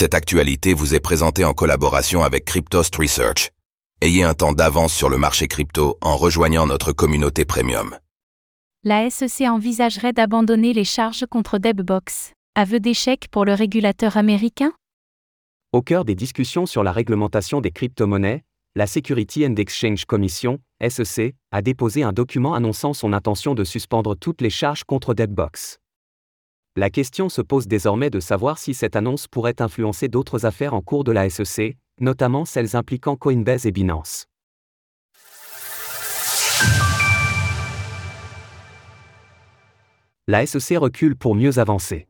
Cette actualité vous est présentée en collaboration avec Cryptost Research. Ayez un temps d'avance sur le marché crypto en rejoignant notre communauté premium. La SEC envisagerait d'abandonner les charges contre Debbox. Aveu d'échec pour le régulateur américain? Au cœur des discussions sur la réglementation des crypto-monnaies, la Security and Exchange Commission, SEC, a déposé un document annonçant son intention de suspendre toutes les charges contre Debbox. La question se pose désormais de savoir si cette annonce pourrait influencer d'autres affaires en cours de la SEC, notamment celles impliquant Coinbase et Binance. La SEC recule pour mieux avancer.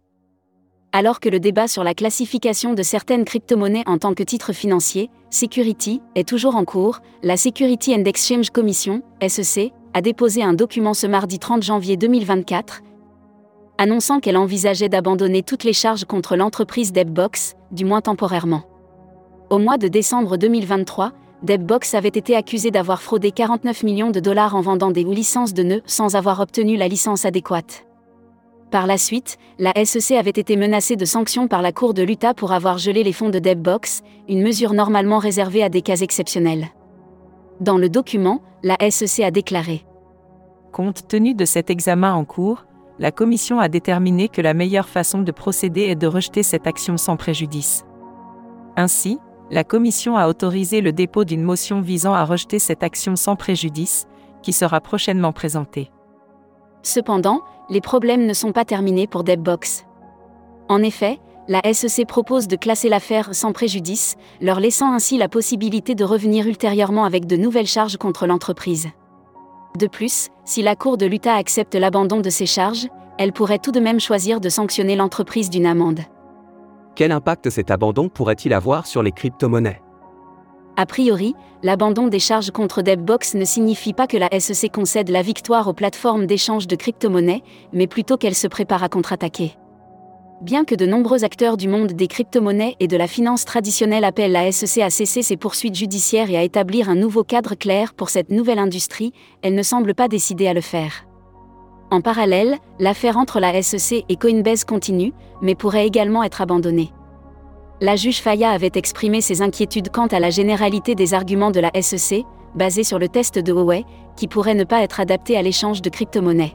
Alors que le débat sur la classification de certaines crypto-monnaies en tant que titres financiers, Security, est toujours en cours, la Security and Exchange Commission, SEC, a déposé un document ce mardi 30 janvier 2024, annonçant qu'elle envisageait d'abandonner toutes les charges contre l'entreprise Debbox, du moins temporairement. Au mois de décembre 2023, Debbox avait été accusé d'avoir fraudé 49 millions de dollars en vendant des licences de nœuds sans avoir obtenu la licence adéquate. Par la suite, la SEC avait été menacée de sanctions par la Cour de l'Utah pour avoir gelé les fonds de Debbox, une mesure normalement réservée à des cas exceptionnels. Dans le document, la SEC a déclaré Compte tenu de cet examen en cours, la Commission a déterminé que la meilleure façon de procéder est de rejeter cette action sans préjudice. Ainsi, la Commission a autorisé le dépôt d'une motion visant à rejeter cette action sans préjudice, qui sera prochainement présentée. Cependant, les problèmes ne sont pas terminés pour Debbox. En effet, la SEC propose de classer l'affaire sans préjudice, leur laissant ainsi la possibilité de revenir ultérieurement avec de nouvelles charges contre l'entreprise. De plus, si la Cour de l'Utah accepte l'abandon de ces charges, elle pourrait tout de même choisir de sanctionner l'entreprise d'une amende. Quel impact cet abandon pourrait-il avoir sur les crypto-monnaies? A priori, l'abandon des charges contre Debbox ne signifie pas que la SEC concède la victoire aux plateformes d'échange de crypto-monnaies, mais plutôt qu'elle se prépare à contre-attaquer. Bien que de nombreux acteurs du monde des crypto-monnaies et de la finance traditionnelle appellent la SEC à cesser ses poursuites judiciaires et à établir un nouveau cadre clair pour cette nouvelle industrie, elle ne semble pas décidée à le faire. En parallèle, l'affaire entre la SEC et Coinbase continue, mais pourrait également être abandonnée. La juge Faya avait exprimé ses inquiétudes quant à la généralité des arguments de la SEC, basés sur le test de Huawei, qui pourrait ne pas être adapté à l'échange de crypto-monnaies.